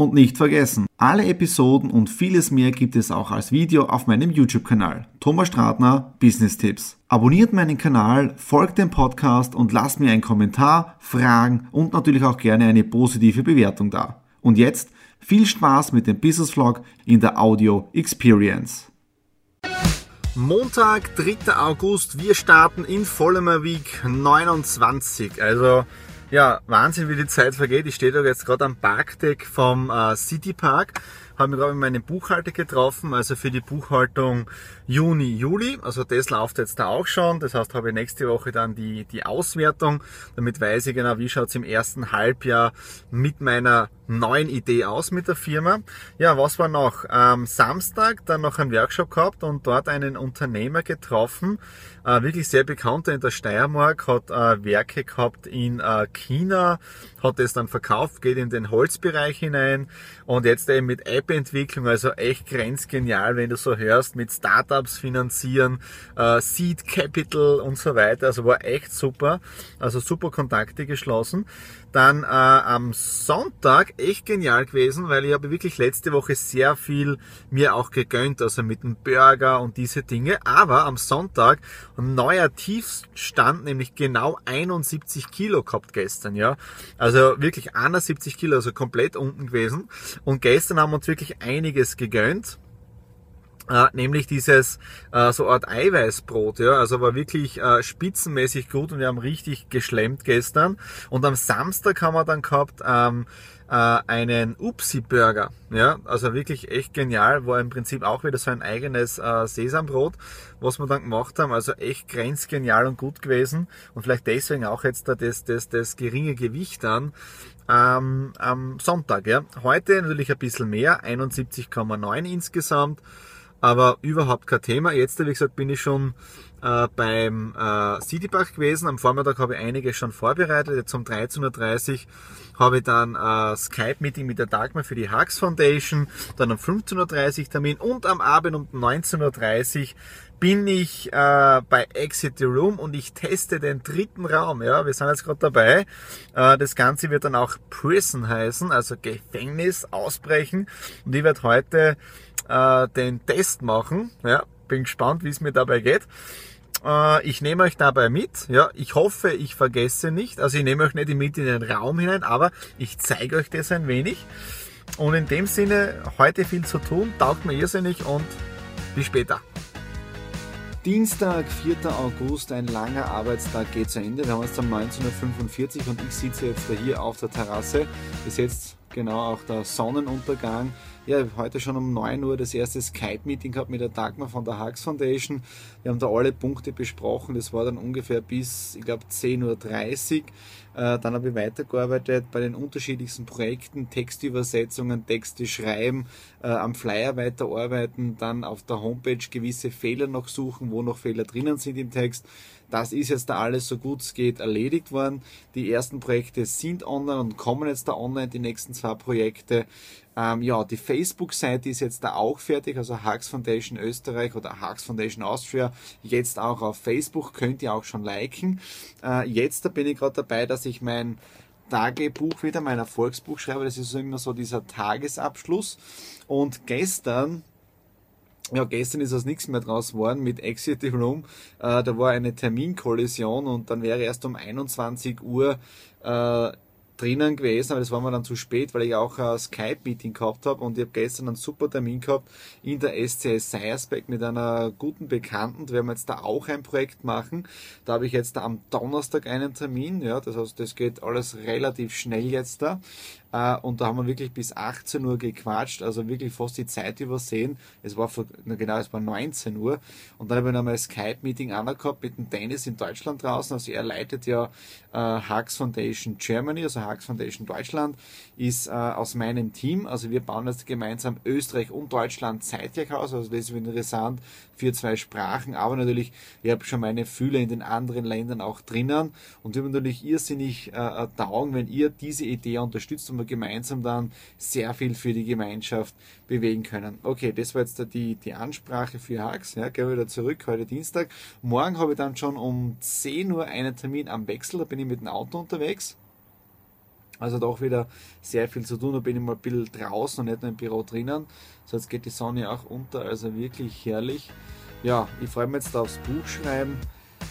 Und nicht vergessen, alle Episoden und vieles mehr gibt es auch als Video auf meinem YouTube-Kanal. Thomas Stratner, Business Tipps. Abonniert meinen Kanal, folgt dem Podcast und lasst mir einen Kommentar, Fragen und natürlich auch gerne eine positive Bewertung da. Und jetzt viel Spaß mit dem Business Vlog in der Audio Experience. Montag, 3. August, wir starten in Vollmer Week 29. Also ja, Wahnsinn, wie die Zeit vergeht. Ich stehe da jetzt gerade am Parkdeck vom äh, City Park, habe mich gerade mit meinem Buchhalter getroffen, also für die Buchhaltung Juni, Juli. Also das läuft jetzt da auch schon. Das heißt, habe ich nächste Woche dann die, die Auswertung. Damit weiß ich genau, wie schaut's im ersten Halbjahr mit meiner neuen Idee aus mit der Firma. Ja, was war noch? Am Samstag dann noch einen Workshop gehabt und dort einen Unternehmer getroffen, äh, wirklich sehr bekannter in der Steiermark, hat äh, Werke gehabt in äh, China, hat es dann verkauft, geht in den Holzbereich hinein und jetzt eben mit App-Entwicklung, also echt grenzgenial, wenn du so hörst, mit Startups finanzieren, äh, Seed Capital und so weiter, also war echt super, also super Kontakte geschlossen. Dann äh, am Sonntag echt genial gewesen, weil ich habe wirklich letzte Woche sehr viel mir auch gegönnt, also mit dem Burger und diese Dinge. Aber am Sonntag ein neuer Tiefstand, nämlich genau 71 Kilo gehabt gestern, ja. Also wirklich 71 Kilo, also komplett unten gewesen. Und gestern haben wir uns wirklich einiges gegönnt. Äh, nämlich dieses äh, so Art Eiweißbrot, ja, also war wirklich äh, spitzenmäßig gut und wir haben richtig geschlemmt gestern. Und am Samstag haben wir dann gehabt ähm, äh, einen Upsi-Burger, ja, also wirklich echt genial, war im Prinzip auch wieder so ein eigenes äh, Sesambrot, was wir dann gemacht haben, also echt grenzgenial und gut gewesen. Und vielleicht deswegen auch jetzt da das, das, das geringe Gewicht an ähm, am Sonntag, ja. Heute natürlich ein bisschen mehr, 71,9 insgesamt aber überhaupt kein Thema. Jetzt, wie gesagt, bin ich schon äh, beim äh, Citypark gewesen. Am Vormittag habe ich einige schon vorbereitet. Jetzt um 13.30 Uhr habe ich dann äh, Skype-Meeting mit der Dagmar für die Hux Foundation. Dann um 15.30 Uhr Termin und am Abend um 19.30 Uhr bin ich äh, bei Exit the Room und ich teste den dritten Raum. Ja, wir sind jetzt gerade dabei. Äh, das Ganze wird dann auch Prison heißen, also Gefängnis ausbrechen. Und ich werde heute äh, den Test machen. Ja, bin gespannt, wie es mir dabei geht. Äh, ich nehme euch dabei mit. Ja, ich hoffe, ich vergesse nicht. Also ich nehme euch nicht mit in den Raum hinein, aber ich zeige euch das ein wenig. Und in dem Sinne, heute viel zu tun, taugt mir irrsinnig und bis später. Dienstag, 4. August, ein langer Arbeitstag geht zu Ende. Wir haben jetzt um 19.45 Uhr und ich sitze jetzt hier auf der Terrasse. Bis jetzt genau auch der Sonnenuntergang ja, heute schon um 9 Uhr das erste Skype-Meeting gehabt mit der Dagmar von der Hux Foundation. Wir haben da alle Punkte besprochen. Das war dann ungefähr bis, ich glaube, 10.30 Uhr. Äh, dann habe ich weitergearbeitet bei den unterschiedlichsten Projekten, Textübersetzungen, Texte schreiben, äh, am Flyer weiterarbeiten, dann auf der Homepage gewisse Fehler noch suchen, wo noch Fehler drinnen sind im Text. Das ist jetzt da alles so gut es geht erledigt worden. Die ersten Projekte sind online und kommen jetzt da online, die nächsten zwei Projekte. Ähm, ja, die Facebook-Seite ist jetzt da auch fertig, also Hux Foundation Österreich oder Hux Foundation Austria, jetzt auch auf Facebook, könnt ihr auch schon liken. Äh, jetzt da bin ich gerade dabei, dass ich mein Tagebuch wieder, mein Erfolgsbuch schreibe, das ist immer so dieser Tagesabschluss. Und gestern ja, gestern ist aus nichts mehr draus geworden mit Exit Room. Äh, da war eine Terminkollision und dann wäre erst um 21 Uhr äh, drinnen gewesen, aber das war mir dann zu spät, weil ich auch ein Skype-Meeting gehabt habe und ich habe gestern einen super Termin gehabt in der SCS Seiersbeck mit einer guten Bekannten. Da werden wir jetzt da auch ein Projekt machen. Da habe ich jetzt am Donnerstag einen Termin. Ja, das heißt, das geht alles relativ schnell jetzt da. Äh, und da haben wir wirklich bis 18 Uhr gequatscht, also wirklich fast die Zeit übersehen. Es war vor, na genau, es war 19 Uhr. Und dann habe ich noch mal ein Skype-Meeting gehabt mit dem Dennis in Deutschland draußen. Also er leitet ja äh, Hux Foundation Germany, also Haags Foundation Deutschland ist äh, aus meinem Team. Also wir bauen jetzt gemeinsam Österreich und Deutschland zeitgleich aus. Also das ist interessant für zwei Sprachen. Aber natürlich, ich habe schon meine Fühler in den anderen Ländern auch drinnen. Und wir haben natürlich irrsinnig äh, taugen, wenn ihr diese Idee unterstützt und wir gemeinsam dann sehr viel für die Gemeinschaft bewegen können. Okay, das war jetzt die, die Ansprache für Haags. Ja, gehen wir wieder zurück, heute Dienstag. Morgen habe ich dann schon um 10 Uhr einen Termin am Wechsel. Da bin ich mit dem Auto unterwegs. Also doch wieder sehr viel zu tun. Da bin ich mal ein bisschen draußen und nicht nur im Büro drinnen. So, jetzt geht die Sonne auch unter, also wirklich herrlich. Ja, ich freue mich jetzt aufs Buch schreiben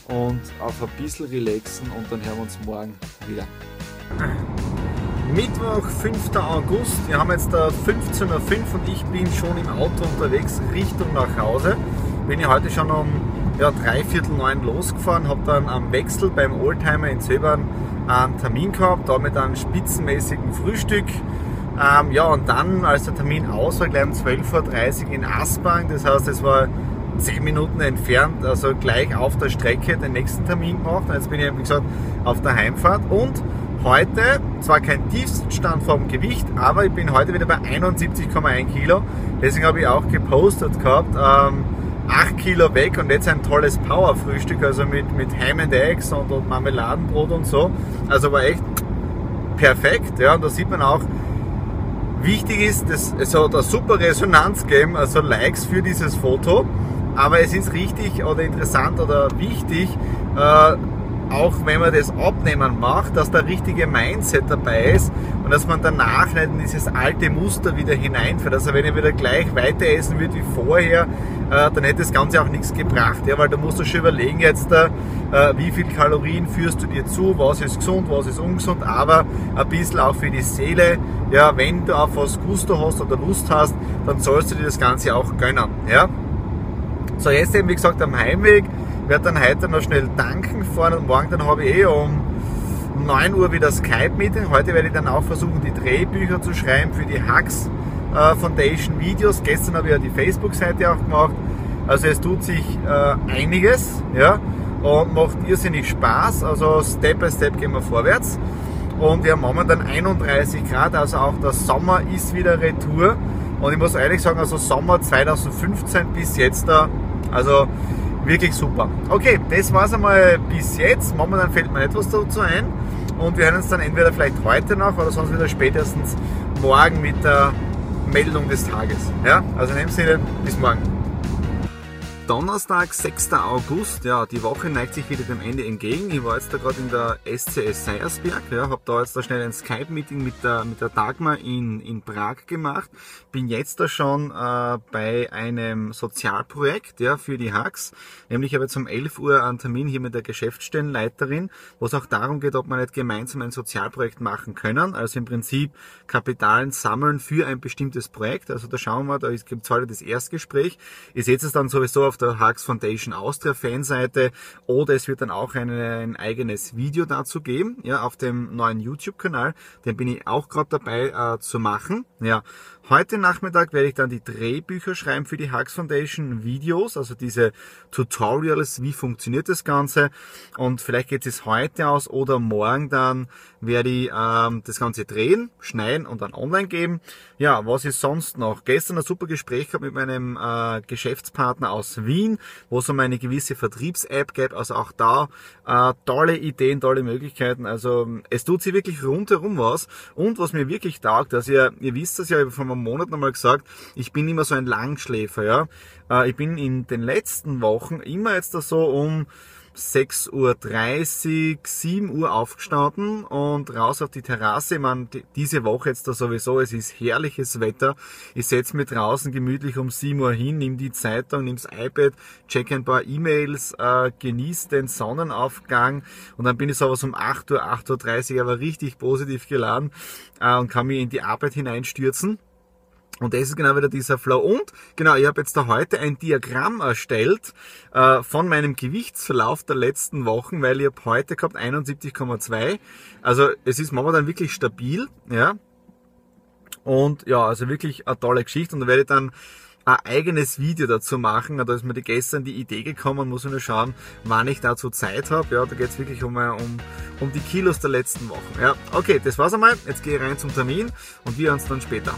und auf ein bisschen relaxen und dann hören wir uns morgen wieder. Mittwoch, 5. August. Wir haben jetzt 15.05 Uhr und ich bin schon im Auto unterwegs Richtung nach Hause. Bin ich heute schon um ja, dreiviertel neun losgefahren, habe dann am Wechsel beim Oldtimer in Zöbern einen Termin gehabt, damit einen spitzenmäßigen Frühstück. Ähm, ja, und dann, als der Termin aus war, gleich um 12.30 Uhr in Aspang, das heißt, es war 10 Minuten entfernt, also gleich auf der Strecke den nächsten Termin gemacht. Jetzt bin ich, wie gesagt, auf der Heimfahrt und heute, zwar kein Tiefstand vom Gewicht, aber ich bin heute wieder bei 71,1 Kilo. Deswegen habe ich auch gepostet gehabt, ähm, 8 Kilo weg und jetzt ein tolles Power-Frühstück, also mit, mit Ham and Eggs und, und Marmeladenbrot und so. Also war echt perfekt, ja, und da sieht man auch, wichtig ist, dass es hat eine super Resonanz geben, also Likes für dieses Foto, aber es ist richtig oder interessant oder wichtig, äh, auch wenn man das Abnehmen macht, dass der richtige Mindset dabei ist und dass man danach nicht in dieses alte Muster wieder hineinfällt. Also wenn ich wieder gleich weiter essen würde wie vorher, äh, dann hätte das Ganze auch nichts gebracht. Ja, weil da musst du schon überlegen jetzt, äh, wie viel Kalorien führst du dir zu, was ist gesund, was ist ungesund, aber ein bisschen auch für die Seele. Ja, wenn du auf was Gusto hast oder Lust hast, dann sollst du dir das Ganze auch gönnen. Ja? So, jetzt eben wie gesagt am Heimweg werde dann heute noch schnell danken fahren und morgen dann habe ich eh um 9 Uhr wieder Skype-Meeting. Heute werde ich dann auch versuchen, die Drehbücher zu schreiben für die Hacks äh, Foundation Videos. Gestern habe ich ja die Facebook-Seite auch gemacht. Also es tut sich äh, einiges ja, und macht irrsinnig Spaß. Also Step by Step gehen wir vorwärts. Und wir haben momentan 31 Grad, also auch der Sommer ist wieder Retour. Und ich muss ehrlich sagen, also Sommer 2015 bis jetzt da, also wirklich super. Okay, das war es einmal bis jetzt. Momentan fällt mir etwas dazu ein. Und wir hören uns dann entweder vielleicht heute noch oder sonst wieder spätestens morgen mit der Meldung des Tages. Ja, also in dem Sinne, bis morgen. Donnerstag, 6. August, ja, die Woche neigt sich wieder dem Ende entgegen. Ich war jetzt da gerade in der SCS Seiersberg, ja, habe da jetzt da schnell ein Skype-Meeting mit der, mit der Dagmar in, in Prag gemacht. Bin jetzt da schon äh, bei einem Sozialprojekt, ja, für die Hacks. Nämlich habe ich um 11 Uhr einen Termin hier mit der Geschäftsstellenleiterin, wo es auch darum geht, ob wir nicht gemeinsam ein Sozialprojekt machen können. Also im Prinzip Kapitalen sammeln für ein bestimmtes Projekt. Also da schauen wir, da gibt es heute das Erstgespräch. Ihr seht es dann sowieso auf der Hux Foundation Austria Fanseite oder es wird dann auch ein, ein eigenes Video dazu geben, ja, auf dem neuen YouTube-Kanal. Den bin ich auch gerade dabei äh, zu machen. Ja, Heute Nachmittag werde ich dann die Drehbücher schreiben für die Hux Foundation Videos, also diese Tutorials, wie funktioniert das Ganze. Und vielleicht geht es heute aus oder morgen dann werde ich ähm, das Ganze drehen, schneiden und dann online geben. Ja, was ist sonst noch? Gestern ein super Gespräch gehabt mit meinem äh, Geschäftspartner aus Wien, wo es um eine gewisse Vertriebs-App geht. Also auch da äh, tolle Ideen, tolle Möglichkeiten. Also es tut sich wirklich rundherum was. Und was mir wirklich taugt, dass ihr, ihr wisst das ja, von einem Monat nochmal gesagt, ich bin immer so ein Langschläfer, ja. Äh, ich bin in den letzten Wochen immer jetzt da so um 6.30 Uhr, 7 Uhr aufgestanden und raus auf die Terrasse. Ich meine, diese Woche jetzt da sowieso, es ist herrliches Wetter. Ich setze mich draußen gemütlich um 7 Uhr hin, nimm die Zeitung, nimm das iPad, check ein paar E-Mails, äh, genieße den Sonnenaufgang und dann bin ich sowas um 8 Uhr, 8.30 Uhr aber richtig positiv geladen äh, und kann mich in die Arbeit hineinstürzen. Und das ist genau wieder dieser Flow. Und genau, ich habe jetzt da heute ein Diagramm erstellt äh, von meinem Gewichtsverlauf der letzten Wochen, weil ich habe heute gehabt 71,2. Also es ist momentan wirklich stabil, ja. Und ja, also wirklich eine tolle Geschichte. Und da werde ich dann ein eigenes Video dazu machen. Da ist mir die gestern die Idee gekommen, muss ich nur schauen, wann ich dazu Zeit habe. Ja, da geht es wirklich um, um, um die Kilos der letzten Wochen. Ja, okay, das war's einmal. Jetzt gehe ich rein zum Termin und wir uns dann später.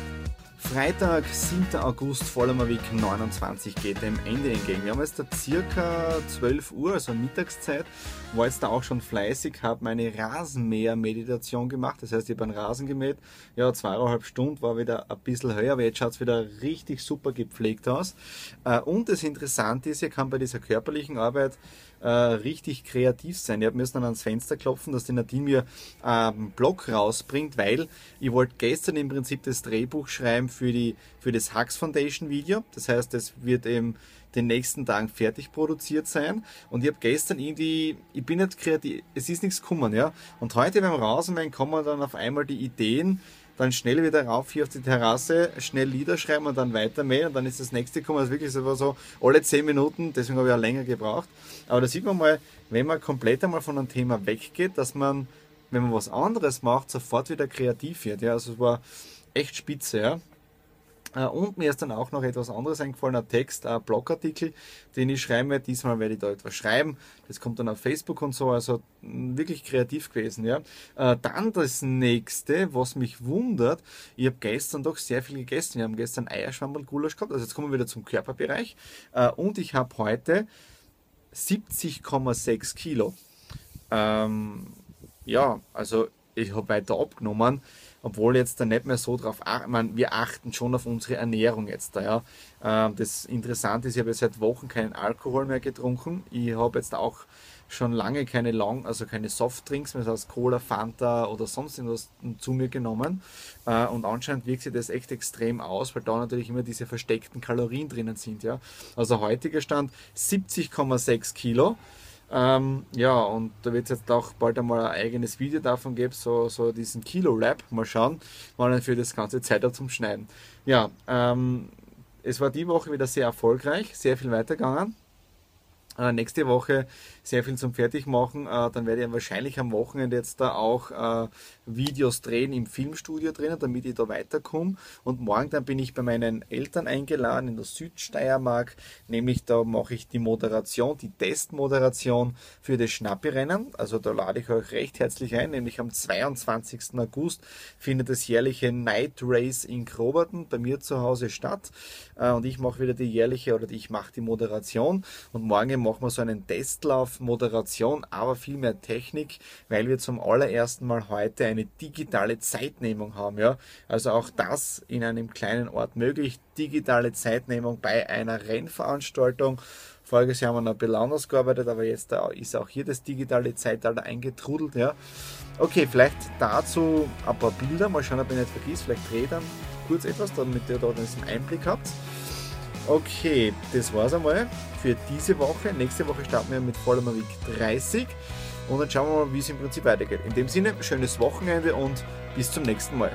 Freitag, 7. August, Vollmer Week 29 geht dem Ende entgegen. Wir haben jetzt da circa 12 Uhr, also Mittagszeit, war jetzt da auch schon fleißig, habe meine Rasenmäher-Meditation gemacht. Das heißt, ich habe einen Rasen gemäht. Ja, zweieinhalb Stunden war wieder ein bisschen höher, aber jetzt schaut es wieder richtig super gepflegt aus. Äh, und das Interessante ist, ich kann bei dieser körperlichen Arbeit äh, richtig kreativ sein. Ich habe müssen dann ans Fenster klopfen, dass die Nadine mir einen ähm, Blog rausbringt, weil ich wollte gestern im Prinzip das Drehbuch schreiben für, die, für das Hux Foundation Video. Das heißt, es wird eben den nächsten Tagen fertig produziert sein. Und ich habe gestern irgendwie, ich bin nicht kreativ, es ist nichts gekommen, ja. Und heute beim Rausmähen kommen dann auf einmal die Ideen, dann schnell wieder rauf hier auf die Terrasse, schnell Lieder schreiben und dann weiter mähen und dann ist das nächste gekommen. Also wirklich so, so alle 10 Minuten, deswegen habe ich auch länger gebraucht. Aber da sieht man mal, wenn man komplett einmal von einem Thema weggeht, dass man, wenn man was anderes macht, sofort wieder kreativ wird. Ja, also es war echt spitze, ja. Äh, und mir ist dann auch noch etwas anderes eingefallen, ein Text, ein Blogartikel, den ich schreiben werde. Diesmal werde ich da etwas schreiben. Das kommt dann auf Facebook und so, also wirklich kreativ gewesen, ja. Äh, dann das nächste, was mich wundert, ich habe gestern doch sehr viel gegessen. Wir haben gestern Eierschwammerl-Gulasch gehabt, also jetzt kommen wir wieder zum Körperbereich. Äh, und ich habe heute 70,6 Kilo. Ähm, ja, also ich habe weiter abgenommen obwohl jetzt da nicht mehr so drauf achten, wir achten schon auf unsere Ernährung jetzt da, ja. Ähm, das Interessante ist, ich habe seit Wochen keinen Alkohol mehr getrunken. Ich habe jetzt auch schon lange keine Long, also keine Softdrinks mehr, das heißt Cola, Fanta oder sonst irgendwas zu mir genommen. Äh, und anscheinend wirkt sich das echt extrem aus, weil da natürlich immer diese versteckten Kalorien drinnen sind, ja. Also heutiger Stand 70,6 Kilo. Ähm, ja, und da wird es jetzt auch bald einmal ein eigenes Video davon geben, so, so diesen Kilo-Lab. Mal schauen, wann ich für das ganze Zeit habe zum Schneiden. Ja, ähm, es war die Woche wieder sehr erfolgreich, sehr viel weitergegangen. Äh, nächste Woche sehr viel zum Fertigmachen. Äh, dann werde ich wahrscheinlich am Wochenende jetzt da auch äh, Videos drehen im Filmstudio drinnen, damit ich da weiterkomme. Und morgen dann bin ich bei meinen Eltern eingeladen in der Südsteiermark. Nämlich da mache ich die Moderation, die Testmoderation für das Schnappi-Rennen. Also da lade ich euch recht herzlich ein. Nämlich am 22. August findet das jährliche Night Race in Kroberten bei mir zu Hause statt. Und ich mache wieder die jährliche oder ich mache die Moderation. Und morgen machen wir so einen Testlauf, Moderation, aber viel mehr Technik, weil wir zum allerersten Mal heute eine digitale Zeitnehmung haben. Ja? Also auch das in einem kleinen Ort möglich. Digitale Zeitnehmung bei einer Rennveranstaltung. Voriges Jahr haben wir noch ein bisschen anders gearbeitet, aber jetzt ist auch hier das digitale Zeitalter eingetrudelt. Ja? Okay, vielleicht dazu ein paar Bilder. Mal schauen, ob ich nicht vergisst. Vielleicht drehe ich dann kurz etwas, damit ihr da einen Einblick habt. Okay, das war's einmal für diese Woche. Nächste Woche starten wir mit Vollmer Week 30 und dann schauen wir mal, wie es im Prinzip weitergeht. In dem Sinne, schönes Wochenende und bis zum nächsten Mal.